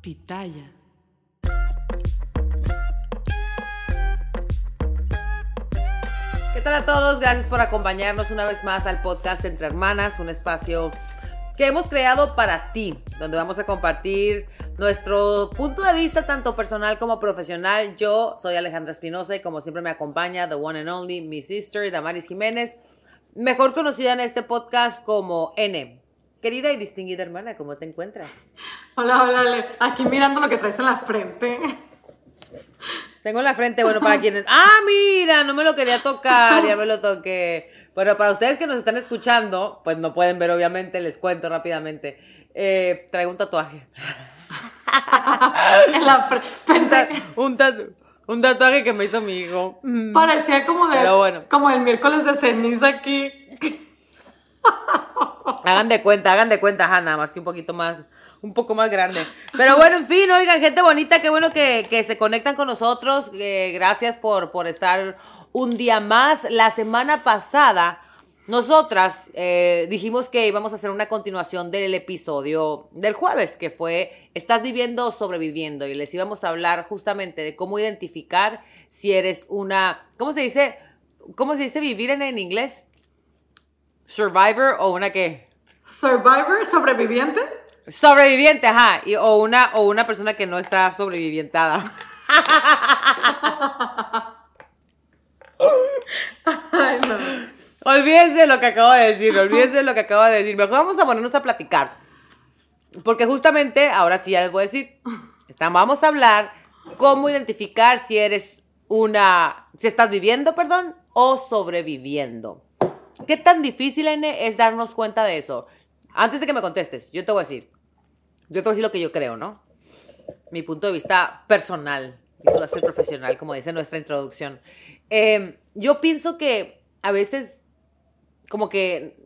Pitaya. ¿Qué tal a todos? Gracias por acompañarnos una vez más al podcast Entre Hermanas, un espacio que hemos creado para ti, donde vamos a compartir nuestro punto de vista tanto personal como profesional. Yo soy Alejandra Espinosa y como siempre me acompaña the one and only mi sister Damaris Jiménez, mejor conocida en este podcast como N. Querida y distinguida hermana, ¿cómo te encuentras? Hola, hola, Ale. Aquí mirando lo que traes en la frente. Tengo en la frente, bueno, para quienes... Ah, mira, no me lo quería tocar, ya me lo toqué. Bueno, para ustedes que nos están escuchando, pues no pueden ver, obviamente, les cuento rápidamente. Eh, traigo un tatuaje. en la fre- Pensé, un, tatu- un tatuaje que me hizo mi hijo. Mm. parecía como de, Pero bueno. como el miércoles de ceniza aquí. Hagan de cuenta, hagan de cuenta, nada más que un poquito más, un poco más grande. Pero bueno, en fin, oigan, gente bonita, qué bueno que, que se conectan con nosotros. eh, gracias por, por estar un día más. La semana pasada, nosotras eh, dijimos que íbamos a hacer una continuación del episodio del jueves, que fue ¿Estás viviendo o sobreviviendo? Y les íbamos a hablar justamente de cómo identificar si eres una, ¿cómo se dice? ¿Cómo se dice vivir en, en inglés? Survivor o una qué? Survivor, sobreviviente. Sobreviviente, ajá. Y- o, una, o una persona que no está sobrevivientada. Ay, no. Olvídense de lo que acabo de decir, olvídense de lo que acabo de decir. Mejor vamos a ponernos a platicar. Porque justamente, ahora sí ya les voy a decir, está- vamos a hablar cómo identificar si eres una, si estás viviendo, perdón, o sobreviviendo. ¿Qué tan difícil, N, es darnos cuenta de eso? Antes de que me contestes, yo te voy a decir, yo te voy a decir lo que yo creo, ¿no? Mi punto de vista personal, y tú ser profesional, como dice nuestra introducción. Eh, yo pienso que a veces, como que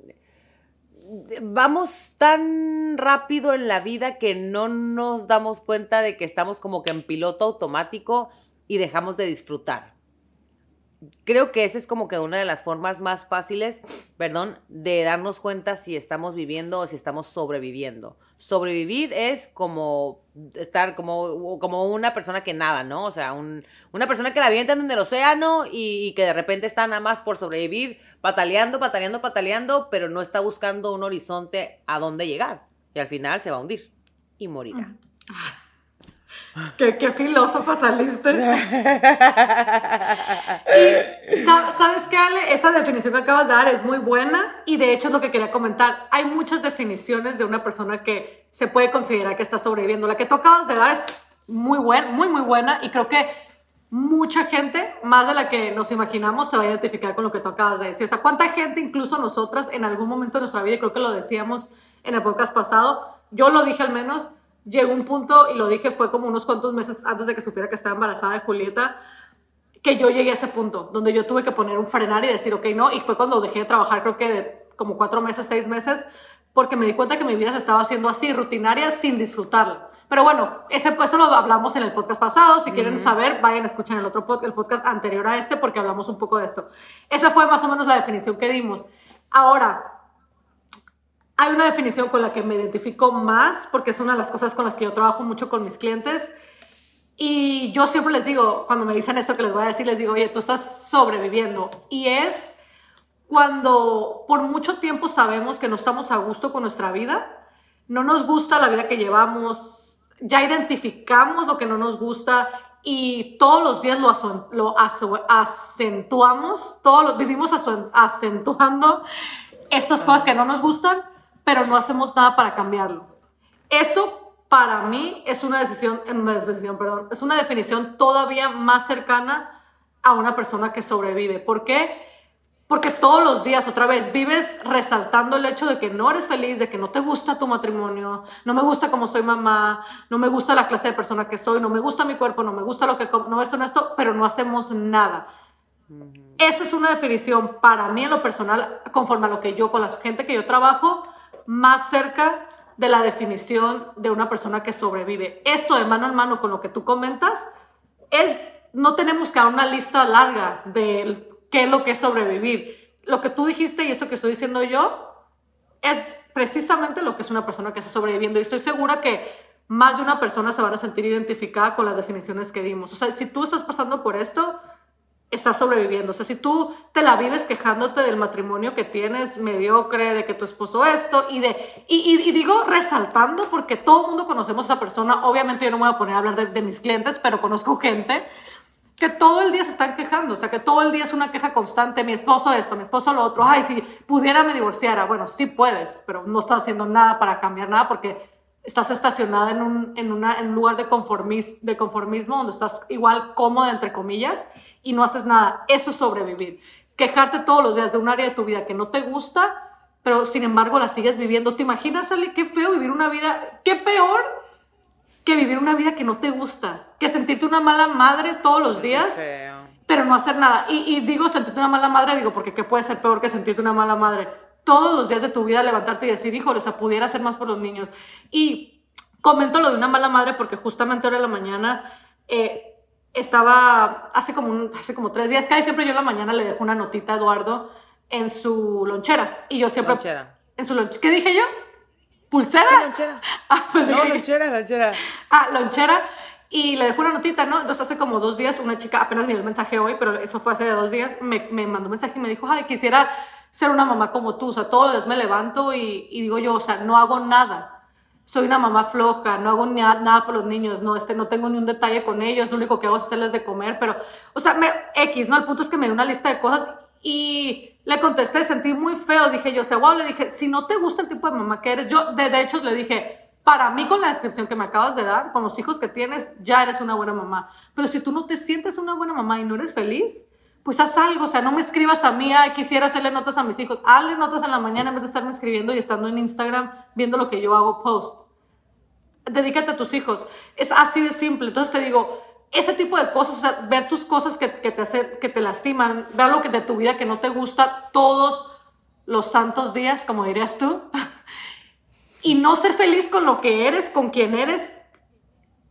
vamos tan rápido en la vida que no nos damos cuenta de que estamos como que en piloto automático y dejamos de disfrutar. Creo que esa es como que una de las formas más fáciles, perdón, de darnos cuenta si estamos viviendo o si estamos sobreviviendo. Sobrevivir es como estar como, como una persona que nada, ¿no? O sea, un- una persona que la avientan en el océano y, que de repente está nada más por sobrevivir, pataleando, pataleando, pataleando, pero no está buscando un horizonte a dónde llegar. Y al final se va a hundir y morirá. Qué, filósofa saliste. Y, sa- ¿Sabes qué, Ale? Esa definición que acabas de dar es muy buena y de hecho es lo que quería comentar. Hay muchas definiciones de una persona que se puede considerar que está sobreviviendo. La que tú acabas de dar es muy buena, muy, muy buena y creo que mucha gente, más de la que nos imaginamos, se va a identificar con lo que tú acabas de decir. O sea, ¿cuánta gente, incluso nosotras, en algún momento de nuestra vida, y creo que lo decíamos en el podcast pasado, yo lo dije al menos, llegó un punto, y lo dije, fue como unos cuantos meses antes de que supiera que estaba embarazada de Julieta, que yo llegué a ese punto, donde yo tuve que poner un frenar y decir, ok, no, y fue cuando dejé de trabajar, creo que de como cuatro meses, seis meses, porque me di cuenta que mi vida se estaba haciendo así, rutinaria, sin disfrutarla. Pero bueno, ese, eso lo hablamos en el podcast pasado. Si quieren saber, vayan a escuchar el otro podcast, el podcast anterior a este, porque hablamos un poco de esto. Esa fue más o menos la definición que dimos. Ahora, hay una definición con la que me identifico más, porque es una de las cosas con las que yo trabajo mucho con mis clientes. Y yo siempre les digo, cuando me dicen esto que les voy a decir, les digo, oye, tú estás sobreviviendo. Y es cuando por mucho tiempo sabemos que no estamos a gusto con nuestra vida, no nos gusta la vida que llevamos, ya identificamos lo que no nos gusta y todos los días lo, acentuamos, todos los, vivimos acentuando estas cosas que no nos gustan, pero no hacemos nada para cambiarlo. Eso para mí es una decisión, una decisión, perdón, es una definición todavía más cercana a una persona que sobrevive. ¿Por qué? Porque todos los días, otra vez, vives resaltando el hecho de que no eres feliz, de que no te gusta tu matrimonio, no me gusta cómo soy mamá, no me gusta la clase de persona que soy, no me gusta mi cuerpo, no me gusta lo que como, no esto, no esto, pero no hacemos nada. Esa es una definición para mí en lo personal, conforme a lo que yo, con la gente que yo trabajo, más cerca de la definición de una persona que sobrevive. Esto de mano en mano con lo que tú comentas, es, no tenemos que dar una lista larga de qué es lo que es sobrevivir. Lo que tú dijiste y esto que estoy diciendo yo es precisamente lo que es una persona que está sobreviviendo. Y estoy segura que más de una persona se van a sentir identificada con las definiciones que dimos. O sea, si tú estás pasando por esto, estás sobreviviendo. O sea, si tú te la vives quejándote del matrimonio que tienes mediocre, de que tu esposo esto, y de, y, digo resaltando porque todo el mundo conocemos a esa persona, obviamente yo no me voy a poner a hablar de, mis clientes, pero conozco gente que todo el día se están quejando, o sea, que todo el día es una queja constante, mi esposo esto, mi esposo lo otro, ay, si pudiera me divorciara, bueno, sí puedes, pero no estás haciendo nada para cambiar nada porque estás estacionada en un, en una, en lugar de, conformis, de conformismo donde estás igual cómoda, entre comillas, y no haces nada. Eso es sobrevivir. Quejarte todos los días de un área de tu vida que no te gusta, pero sin embargo la sigues viviendo. ¿Te imaginas, Ale, qué feo vivir una vida, qué peor que vivir una vida que no te gusta? Que sentirte una mala madre todos los días, pero no hacer nada. Y, y digo sentirte una mala madre, digo, porque ¿qué puede ser peor que sentirte una mala madre? Todos los días de tu vida levantarte y decir, híjole, o sea, pudiera hacer más por los niños. Y comento lo de una mala madre porque justamente ahora en la mañana... Eh, estaba hace como, hace como tres días, que siempre yo en la mañana le dejo una notita a Eduardo en su lonchera. Y yo siempre... Lonchera. En su lonchera. ¿Qué dije yo? ¿Pulsera? ¿Qué lonchera? Ah, pues no, lonchera, lonchera. Ah, lonchera. Y le dejo una notita, ¿no? Entonces hace como dos días una chica, apenas me dio el mensaje hoy, pero eso fue hace dos días, me, me mandó un mensaje y me dijo, ay, quisiera ser una mamá como tú. O sea, todos los días me levanto y, y digo yo, o sea, no hago nada soy una mamá floja, no hago nada por los niños, no, este, no tengo ni un detalle con ellos, lo único que hago es hacerles de comer, pero, o sea, X, ¿no? El punto es que me dio una lista de cosas y le contesté, sentí muy feo, dije yo, o sea, wow, le dije, si no te gusta el tipo de mamá que eres, yo, de, de hecho, le dije, para mí con la descripción que me acabas de dar, con los hijos que tienes, ya eres una buena mamá, pero si tú no te sientes una buena mamá y no eres feliz, pues haz algo, o sea, no me escribas a mí, ay, quisiera hacerle notas a mis hijos, hazle notas en la mañana en vez de estarme escribiendo y estando en Instagram viendo lo que yo hago post. Dedícate a tus hijos. Es así de simple. Entonces te digo, ese tipo de cosas, o sea, ver tus cosas que, que te hace, que te lastiman, ver algo que de tu vida que no te gusta todos los santos días, como dirías tú, y no ser feliz con lo que eres, con quien eres,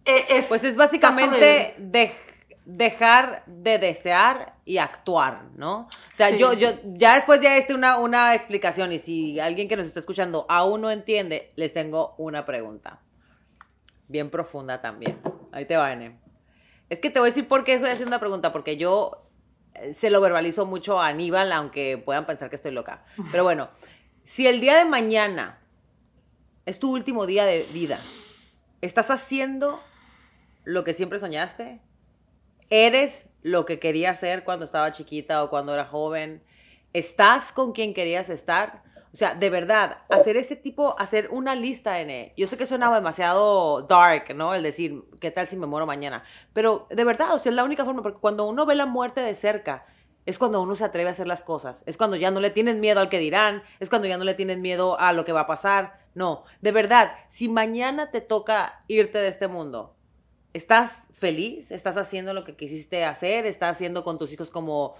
e, es, pues es básicamente de dejar de desear y actuar, ¿no? O sea, yo, yo, ya después ya este una, una explicación y si alguien que nos está escuchando aún no entiende, les tengo una pregunta. Bien profunda también. Ahí te va, N. Es que te voy a decir por qué estoy haciendo una pregunta, porque yo eh, se lo verbalizo mucho a Aníbal, aunque puedan pensar que estoy loca. Pero bueno, si el día de mañana es tu último día de vida, ¿estás haciendo lo que siempre soñaste? ¿Eres lo que querías ser cuando estaba chiquita o cuando era joven? ¿Estás con quien querías estar? O sea, de verdad, hacer ese tipo, hacer una lista, N. Yo sé que suena demasiado dark, ¿no? El decir, ¿qué tal si me muero mañana? Pero de verdad, o sea, es la única forma, porque cuando uno ve la muerte de cerca, es cuando uno se atreve a hacer las cosas. Es cuando ya no le tienes miedo al que dirán, es cuando ya no le tienes miedo a lo que va a pasar. No, de verdad, si mañana te toca irte de este mundo, ¿Estás feliz? ¿Estás haciendo lo que quisiste hacer? ¿Estás haciendo con tus hijos como,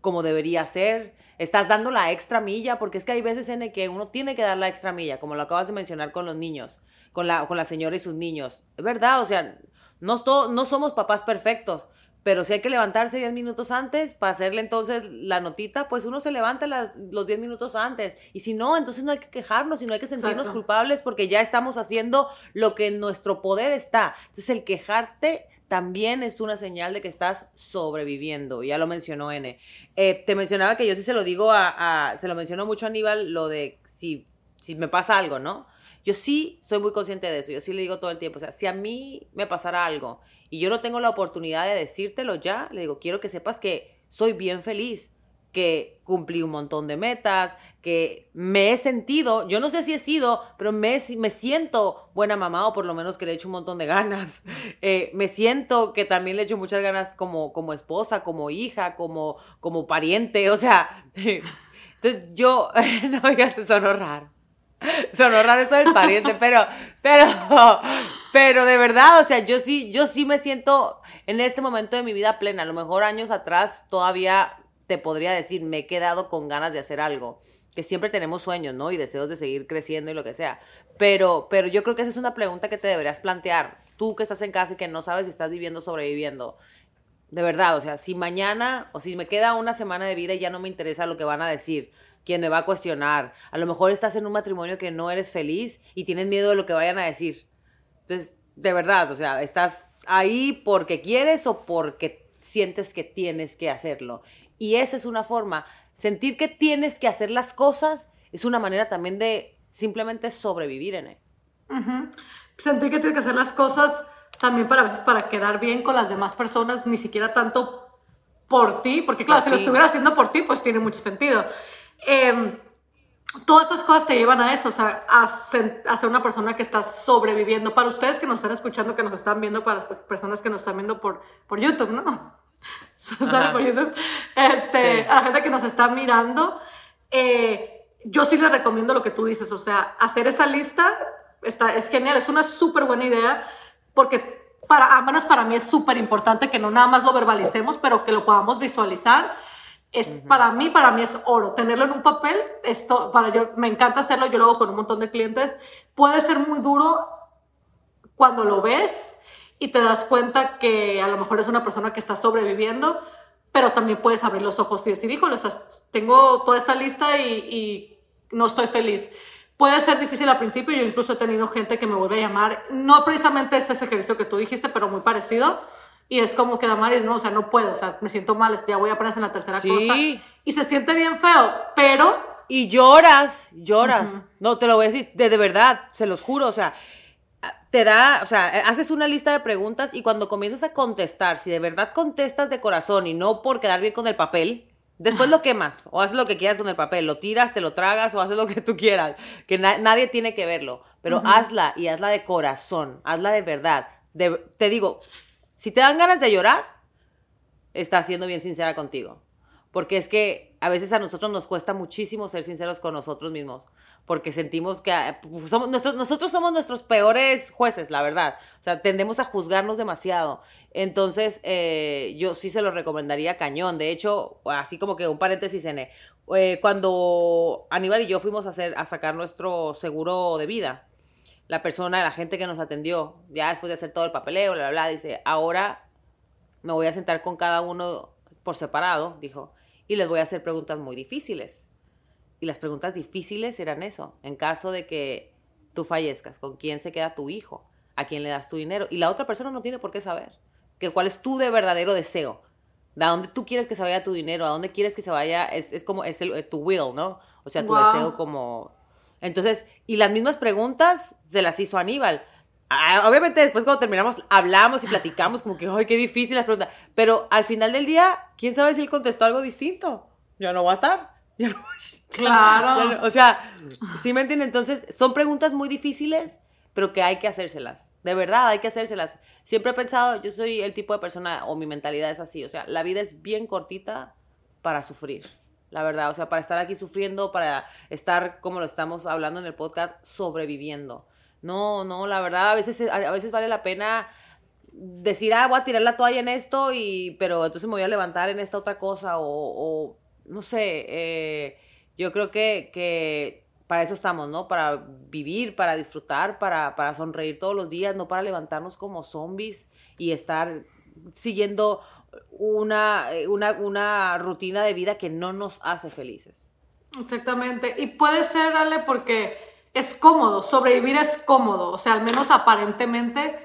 como debería ser? ¿Estás dando la extra milla? Porque es que hay veces en el que uno tiene que dar la extra milla, como lo acabas de mencionar con los niños, con la, con la señora y sus niños. Es verdad, o sea, no, no somos papás perfectos, pero si hay que levantarse 10 minutos antes para hacerle entonces la notita, pues uno se levanta las, los 10 minutos antes. Y si no, entonces no hay que quejarnos y no hay que sentirnos culpables porque ya estamos haciendo lo que en nuestro poder está. Entonces el quejarte también es una señal de que estás sobreviviendo. Ya lo mencionó N. Eh, te mencionaba que yo sí se lo digo a, a, se lo mencionó mucho a Aníbal, lo de si, si me pasa algo, ¿no? Yo sí soy muy consciente de eso, yo sí le digo todo el tiempo, o sea, si a mí me pasara algo y yo no tengo la oportunidad de decírtelo ya, le digo, quiero que sepas que soy bien feliz, que cumplí un montón de metas, que me he sentido, yo no sé si he sido, pero me, me siento buena mamá o por lo menos que le he hecho un montón de ganas. Eh, me siento que también le he hecho muchas ganas como, como esposa, como hija, como, como pariente, o sea, entonces yo, no oigas, sonó raro. Sonó raro eso del pariente, pero, pero, pero de verdad, o sea, yo sí, yo sí me siento en este momento de mi vida plena. A lo mejor años atrás todavía te podría decir, me he quedado con ganas de hacer algo. Que siempre tenemos sueños, ¿no? Y deseos de seguir creciendo y lo que sea. Pero, pero yo creo que esa es una pregunta que te deberías plantear. Tú que estás en casa y que no sabes si estás viviendo o sobreviviendo. De verdad, o sea, si mañana o si me queda una semana de vida y ya no me interesa lo que van a decir, quién me va a cuestionar. A lo mejor estás en un matrimonio que no eres feliz y tienes miedo de lo que vayan a decir. Entonces, de verdad, o sea, estás ahí porque quieres o porque sientes que tienes que hacerlo. Y esa es una forma, sentir que tienes que hacer las cosas es una manera también de simplemente sobrevivir en él. Sentir que tienes que hacer las cosas también para veces para quedar bien con las demás personas, ni siquiera tanto por ti, porque claro, si lo estuviera haciendo por ti, pues tiene mucho sentido. Em, todas estas cosas te llevan a eso, o sea, a, ser una persona que está sobreviviendo. Para ustedes que nos están escuchando, que nos están viendo, para las personas que nos están viendo por, por YouTube, ¿no? por YouTube. Este, A la gente que nos está mirando, eh, yo sí les recomiendo lo que tú dices, o sea, hacer esa lista está, es genial, es una súper buena idea, porque para, al menos para mí es súper importante que no nada más lo verbalicemos, pero que lo podamos visualizar. Es, Para mí, para mí es oro. Tenerlo en un papel, esto, para yo, me encanta hacerlo, yo lo hago con un montón de clientes. Puede ser muy duro cuando lo ves y te das cuenta que a lo mejor es una persona que está sobreviviendo, pero también puedes abrir los ojos y decir, híjole, tengo toda esta lista y, y no estoy feliz Puede ser difícil al principio, yo incluso he tenido gente que me vuelve a llamar, no precisamente ese ejercicio que tú dijiste, pero muy parecido, y es como que Damaris, no, o sea, no puedo, o sea, me siento mal, ya voy a ponerse en la tercera sí. cosa, y se siente bien feo, pero... Y lloras, lloras, no, te lo voy a decir, de, de verdad, se los juro, o sea, te da, o sea, haces una lista de preguntas y cuando comienzas a contestar, si de verdad contestas de corazón y no por quedar bien con el papel, Después lo quemas o haces lo que quieras con el papel, lo tiras, te lo tragas o haces lo que tú quieras, que nadie tiene que verlo, pero hazla y hazla de corazón, hazla de verdad. te digo, si te dan ganas de llorar, estás siendo bien sincera contigo, porque es que a veces a nosotros nos cuesta muchísimo ser sinceros con nosotros mismos, porque sentimos que ah, pues, somos, nosotros, somos nuestros peores jueces, la verdad. O sea, tendemos a juzgarnos demasiado. Entonces, eh, yo sí se lo recomendaría cañón. De hecho, así como que un paréntesis en eh, cuando Aníbal y yo fuimos a, hacer, a sacar nuestro seguro de vida, la persona, la gente que nos atendió, ya después de hacer todo el papeleo, bla, bla, bla, dice, ahora me voy a sentar con cada uno por separado, dijo, y les voy a hacer preguntas muy difíciles y las preguntas difíciles eran eso. En caso de que tú fallezcas, ¿con quién se queda tu hijo? ¿A quién le das tu dinero? Y la otra persona no tiene por qué saber. Que cuál es tu de verdadero deseo. ¿De dónde tú quieres que se vaya tu dinero? ¿A dónde quieres que se vaya? Es, como, es el, tu will, ¿no? O sea, tu deseo como... Entonces, y las mismas preguntas se las hizo Aníbal. Ah, obviamente después cuando terminamos hablamos y platicamos como que, ay, qué difícil las preguntas. Pero al final del día, ¿quién sabe si él contestó algo distinto? Ya no va a estar. Ya no, Claro. o sea, ¿sí me entienden? Entonces, son preguntas muy difíciles, pero que hay que hacérselas. De verdad, hay que hacérselas. Siempre he pensado, yo soy el tipo de persona, o mi mentalidad es así, o sea, la vida es bien cortita para sufrir. La verdad, o sea, para estar aquí sufriendo, para estar, como lo estamos hablando en el podcast, sobreviviendo. No, no, la verdad, a veces, a veces vale la pena decir, ah, voy a tirar la toalla en esto, y, pero entonces me voy a levantar en esta otra cosa, o, o no sé, eh, yo creo que, que para eso estamos, ¿no? Para vivir, para disfrutar, para, para sonreír todos los días, no para levantarnos como zombies y estar siguiendo una, una, una rutina de vida que no nos hace felices. Exactamente. Y puede ser, Ale, porque es cómodo, sobrevivir es cómodo, o sea, al menos aparentemente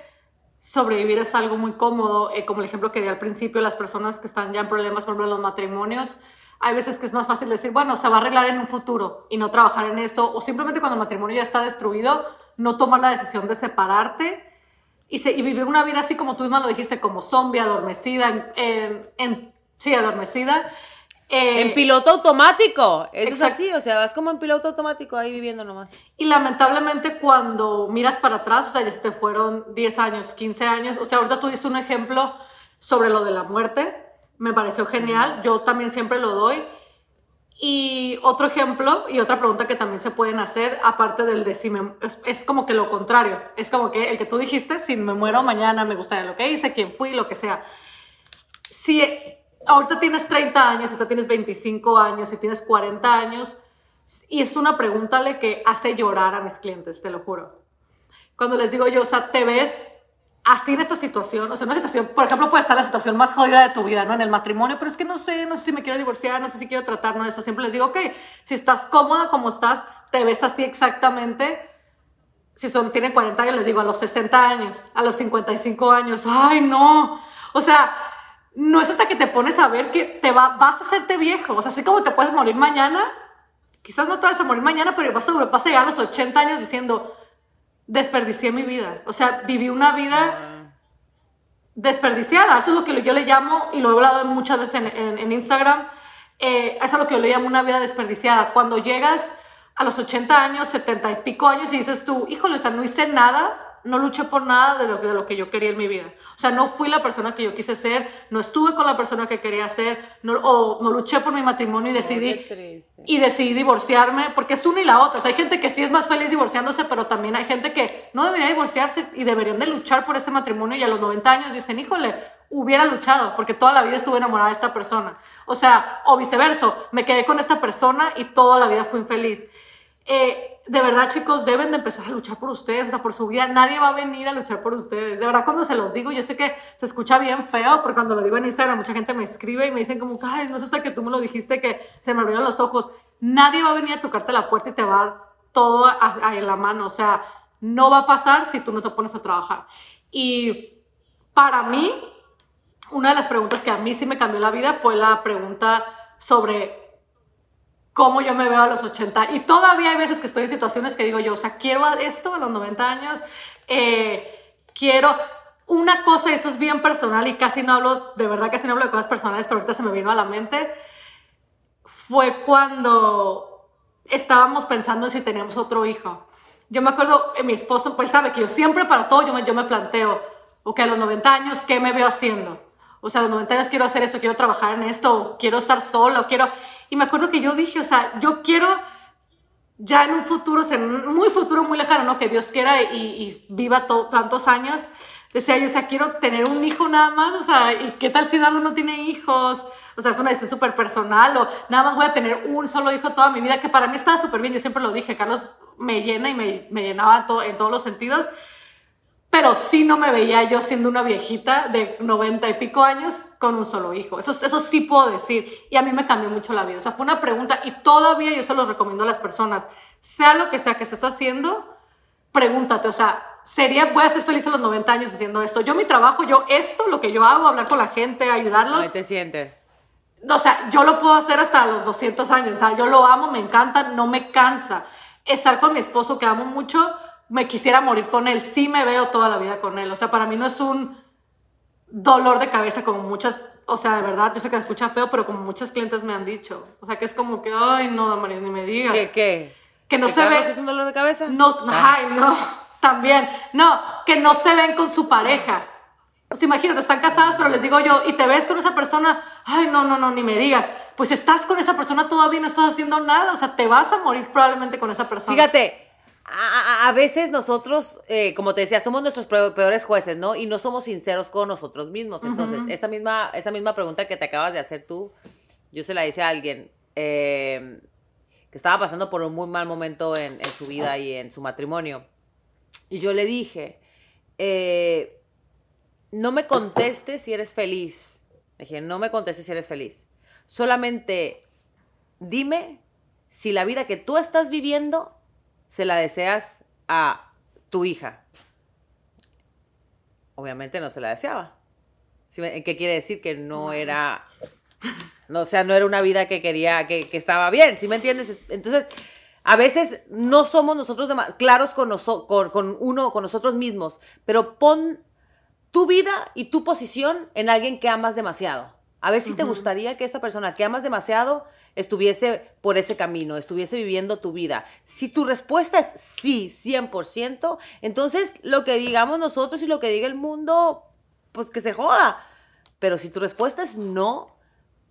sobrevivir es algo muy cómodo, eh, como el ejemplo que di al principio, las personas que están ya en problemas, por ejemplo, los matrimonios, hay veces que es más fácil decir, bueno, se va a arreglar en un futuro y no trabajar en eso, o simplemente cuando el matrimonio ya está destruido, no tomar la decisión de separarte y, y vivir una vida así como tú misma lo dijiste, como zombie, adormecida, en, sí, adormecida. Eh, en piloto automático, eso es así, o sea, vas como en piloto automático ahí viviendo nomás. Y lamentablemente cuando miras para atrás, o sea, ya te fueron 10 años, 15 años, o sea, ahorita tú diste un ejemplo sobre lo de la muerte, me pareció genial, yo también siempre lo doy. Y otro ejemplo y otra pregunta que también se pueden hacer, aparte del de si me, es, como que lo contrario, es como que el que tú dijiste, si me muero mañana, me gustaría lo que hice, quién fui, lo que sea. Si ahorita tienes 30 años, ahorita tienes 25 años, si tienes 40 años, y es una pregunta que hace llorar a mis clientes, te lo juro. Cuando les digo yo, o sea, te ves así en esta situación, o sea, una situación, por ejemplo, puede estar la situación más jodida de tu vida, ¿no? En el matrimonio, pero es que no sé, no sé si me quiero divorciar, no sé si quiero tratar, no, eso. Siempre les digo, ok, si estás cómoda como estás, te ves así exactamente, si son, tienen 40 años, les digo a los 60 años, a los 55 años, ay no, o sea, no es hasta que te pones a ver que te va, vas a hacerte viejo, o sea, así como te puedes morir mañana, quizás no te vas a morir mañana, pero vas a, vas a llegar a los 80 años diciendo, desperdicié mi vida, o sea, viví una vida desperdiciada, eso es lo que yo le llamo, y lo he hablado muchas veces en, en, Instagram, eh, eso es lo que yo le llamo una vida desperdiciada, cuando llegas a los 80 años, 70 y pico años y dices tú, híjole, o sea, no hice nada, no luché por nada de lo, de lo que yo quería en mi vida. O sea, no fui la persona que yo quise ser, no estuve con la persona que quería ser, no, o no luché por mi matrimonio y decidí, y decidí divorciarme, porque es una y la otra. O sea, hay gente que sí es más feliz divorciándose, pero también hay gente que no debería divorciarse y deberían de luchar por ese matrimonio y a los 90 años dicen, híjole, hubiera luchado, porque toda la vida estuve enamorada de esta persona. O sea, o viceversa, me quedé con esta persona y toda la vida fui infeliz. Eh, de verdad, chicos, deben de empezar a luchar por ustedes, o sea, por su vida. Nadie va a venir a luchar por ustedes. De verdad, cuando se los digo, yo sé que se escucha bien feo, porque cuando lo digo en Instagram, mucha gente me escribe y me dicen como, ay, no sé hasta que tú me lo dijiste que se me abrieron los ojos. Nadie va a venir a tocarte la puerta y te va a dar todo en la mano. O sea, no va a pasar si tú no te pones a trabajar. Y para mí, una de las preguntas que a mí sí me cambió la vida fue la pregunta sobre cómo yo me veo a los 80. Y todavía hay veces que estoy en situaciones que digo yo, o sea, quiero esto a los 90 años, eh, quiero una cosa, y esto es bien personal y casi no hablo, de verdad casi no hablo de cosas personales, pero ahorita se me vino a la mente, fue cuando estábamos pensando si teníamos otro hijo. Yo me acuerdo, mi esposo, pues sabe que yo siempre para todo yo me, yo me planteo, ok, a los 90 años, ¿qué me veo haciendo? O sea, a los 90 años quiero hacer esto, quiero trabajar en esto, quiero estar solo, quiero... Y me acuerdo que yo dije, o sea, yo quiero ya en un futuro, o sea, muy futuro, muy lejano, ¿no? Que Dios quiera y, viva tantos años. Decía yo, o sea, quiero tener un hijo nada más, o sea, ¿y qué tal si Dardo no tiene hijos? O sea, es una decisión súper personal, o nada más voy a tener un solo hijo toda mi vida, que para mí estaba súper bien, yo siempre lo dije, Carlos me llena y me, me llenaba en todos los sentidos, pero sí no me veía yo siendo una viejita de 90 y pico años con un solo hijo. Eso, eso sí puedo decir. Y a mí me cambió mucho la vida. O sea, fue una pregunta y todavía yo se lo recomiendo a las personas. Sea lo que sea que estés haciendo, pregúntate, o sea, sería, voy a ser feliz a los 90 años haciendo esto. Yo mi trabajo, yo esto, lo que yo hago, hablar con la gente, ayudarlos. ¿Cómo te sientes? O sea, yo lo puedo hacer hasta los 200 años. O sea, yo lo amo, me encanta, no me cansa. Estar con mi esposo, que amo mucho, me quisiera morir con él. Sí me veo toda la vida con él. O sea, para mí no es un dolor de cabeza como muchas, o sea, de verdad, yo sé que se escucha feo, pero como muchas clientes me han dicho. O sea, que es como que, ay, no, María, ni me digas. ¿Qué? ¿Qué? Que no se ve. es un dolor de cabeza? No, ah. ay, no, también. No, que no se ven con su pareja. Pues imagínate, están casadas, pero les digo yo, y te ves con esa persona, ay, no, no, no, ni me digas. Pues estás con esa persona todavía no estás haciendo nada, o sea, te vas a morir probablemente con esa persona. Fíjate, a, veces nosotros, eh, como te decía, somos nuestros peores jueces, ¿no? Y no somos sinceros con nosotros mismos. Entonces, esa, misma, esa misma pregunta que te acabas de hacer tú, yo se la hice a alguien eh, que estaba pasando por un muy mal momento en, su vida y en su matrimonio. Y yo le dije, eh, no me contestes si eres feliz. dije, no me contestes si eres feliz. Solamente dime si la vida que tú estás viviendo se la deseas a tu hija. Obviamente no se la deseaba. ¿Qué quiere decir? Que no era, no, o sea, no era una vida que quería, que, estaba bien, ¿sí me entiendes? Entonces, a veces no somos nosotros claros con, con, con uno, con nosotros mismos, pero pon tu vida y tu posición en alguien que amas demasiado. A ver si te gustaría que esta persona que amas demasiado estuviese por ese camino, estuviese viviendo tu vida. Si tu respuesta es sí, 100%, entonces lo que digamos nosotros y lo que diga el mundo, pues que se joda. Pero si tu respuesta es no,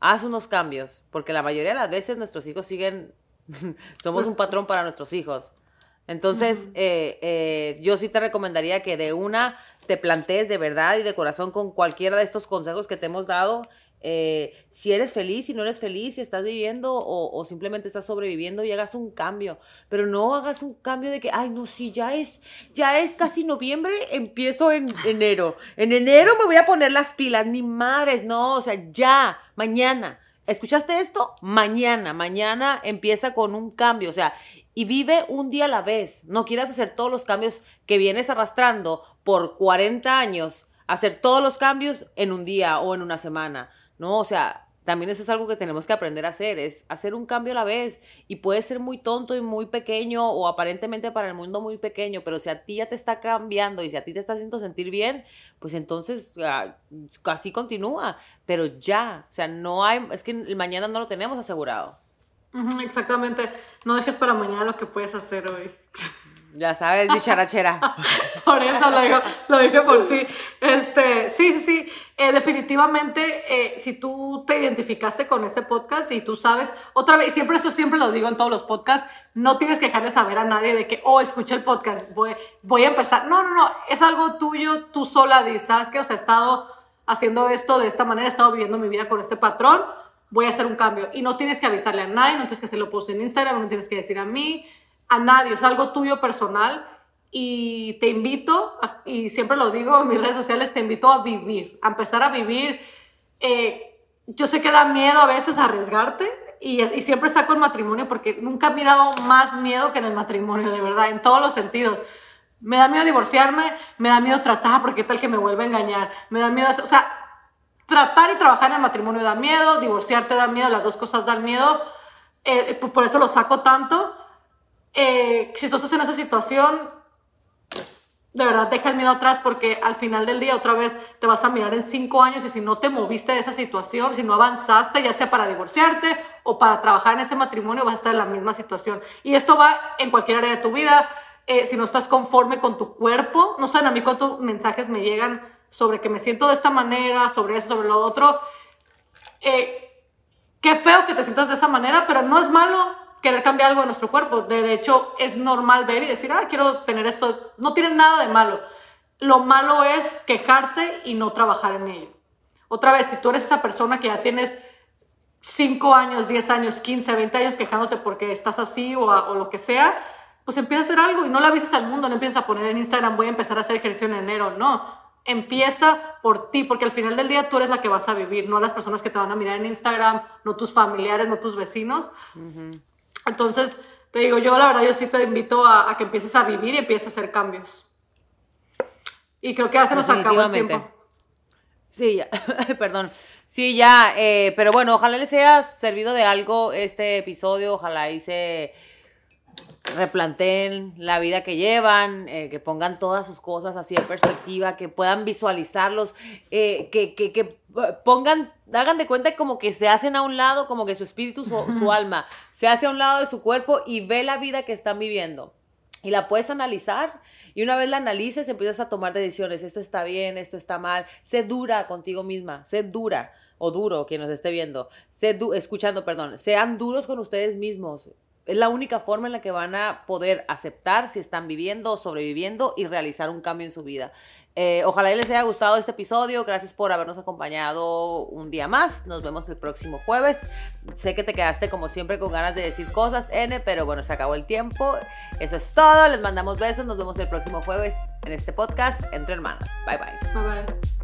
haz unos cambios, porque la mayoría de las veces nuestros hijos siguen, somos un patrón para nuestros hijos. Entonces, eh, eh, yo sí te recomendaría que de una te plantees de verdad y de corazón con cualquiera de estos consejos que te hemos dado eh, si eres feliz, si no eres feliz, si estás viviendo o, simplemente estás sobreviviendo y hagas un cambio. Pero no hagas un cambio de que, ay, no, si ya es, ya es casi noviembre, empiezo en enero. En enero me voy a poner las pilas, ni madres, no, o sea, ya, mañana. ¿Escuchaste esto? Mañana, mañana empieza con un cambio, o sea, y vive un día a la vez. No quieras hacer todos los cambios que vienes arrastrando por 40 años, hacer todos los cambios en un día o en una semana. No, o sea, también eso es algo que tenemos que aprender a hacer, es hacer un cambio a la vez. Y puede ser muy tonto y muy pequeño o aparentemente para el mundo muy pequeño, pero si a ti ya te está cambiando y si a ti te está haciendo sentir bien, pues entonces ah, así continúa. Pero ya, o sea, no hay, es que el mañana no lo tenemos asegurado. exactamente, no dejes para mañana lo que puedes hacer hoy. Ya sabes, dicharachera. por eso lo, digo, lo dije por ti. Este, sí, sí, sí. Eh, definitivamente, eh, si tú te identificaste con este podcast y tú sabes, otra vez, siempre eso siempre lo digo en todos los podcasts, no tienes que dejarle saber a nadie de que, oh, escuché el podcast, voy, voy a empezar. No, no, no, es algo tuyo, tú sola dices, ¿sabes qué? O sea, he estado haciendo esto de esta manera, he estado viviendo mi vida con este patrón, voy a hacer un cambio. Y no tienes que avisarle a nadie, no tienes que hacerlo post en Instagram, no tienes que decir a mí, a nadie, es algo tuyo personal y te invito, y siempre lo digo en mis redes sociales, te invito a vivir, a empezar a vivir. Eh, yo sé que da miedo a veces arriesgarte y, y, siempre saco el matrimonio porque nunca he mirado más miedo que en el matrimonio, de verdad, en todos los sentidos. Me da miedo divorciarme, me da miedo tratar porque tal que me vuelve a engañar, me da miedo, o sea, tratar y trabajar en el matrimonio da miedo, divorciarte da miedo, las dos cosas dan miedo, eh, por eso lo saco tanto eh, si estás en esa situación, de verdad deja el miedo atrás porque al final del día otra vez te vas a mirar en cinco años y si no te moviste de esa situación, si no avanzaste, ya sea para divorciarte o para trabajar en ese matrimonio, vas a estar en la misma situación. Y esto va en cualquier área de tu vida. Eh, si no estás conforme con tu cuerpo, no saben a mí cuántos mensajes me llegan sobre que me siento de esta manera, sobre eso, sobre lo otro. Eh, qué feo que te sientas de esa manera, pero no es malo querer cambiar algo en nuestro cuerpo. De hecho, es normal ver y decir, ah, quiero tener esto. No tiene nada de malo. Lo malo es quejarse y no trabajar en ello. Otra vez, si tú eres esa persona que ya tienes 5 años, 10 años, 15, 20 años quejándote porque estás así o, o, lo que sea, pues empieza a hacer algo y no la avises al mundo, no empiezas a poner en Instagram, voy a empezar a hacer ejercicio en enero, no. Empieza por ti, porque al final del día tú eres la que vas a vivir, no las personas que te van a mirar en Instagram, no tus familiares, no tus vecinos. Entonces, te digo, yo la verdad, yo sí te invito a, que empieces a vivir y empieces a hacer cambios. Y creo que ya se nos acabó el tiempo. Sí, ya, perdón. Sí, ya, eh, pero bueno, ojalá les haya servido de algo este episodio, ojalá hice replanteen la vida que llevan, eh, que pongan todas sus cosas así en perspectiva, que puedan visualizarlos, eh, que, que, pongan, hagan de cuenta como que se hacen a un lado, como que su espíritu, su, alma, se hace a un lado de su cuerpo y ve la vida que están viviendo. Y la puedes analizar y una vez la analices empiezas a tomar decisiones, esto está bien, esto está mal, sé dura contigo misma, sé dura o duro quien nos esté viendo, sé escuchando, perdón, sean duros con ustedes mismos, es la única forma en la que van a poder aceptar si están viviendo o sobreviviendo y realizar un cambio en su vida. Eh, ojalá les haya gustado este episodio. Gracias por habernos acompañado un día más. Nos vemos el próximo jueves. Sé que te quedaste como siempre con ganas de decir cosas, N, pero bueno, se acabó el tiempo. Eso es todo. Les mandamos besos. Nos vemos el próximo jueves en este podcast Entre Hermanas. Bye bye. Bye bye.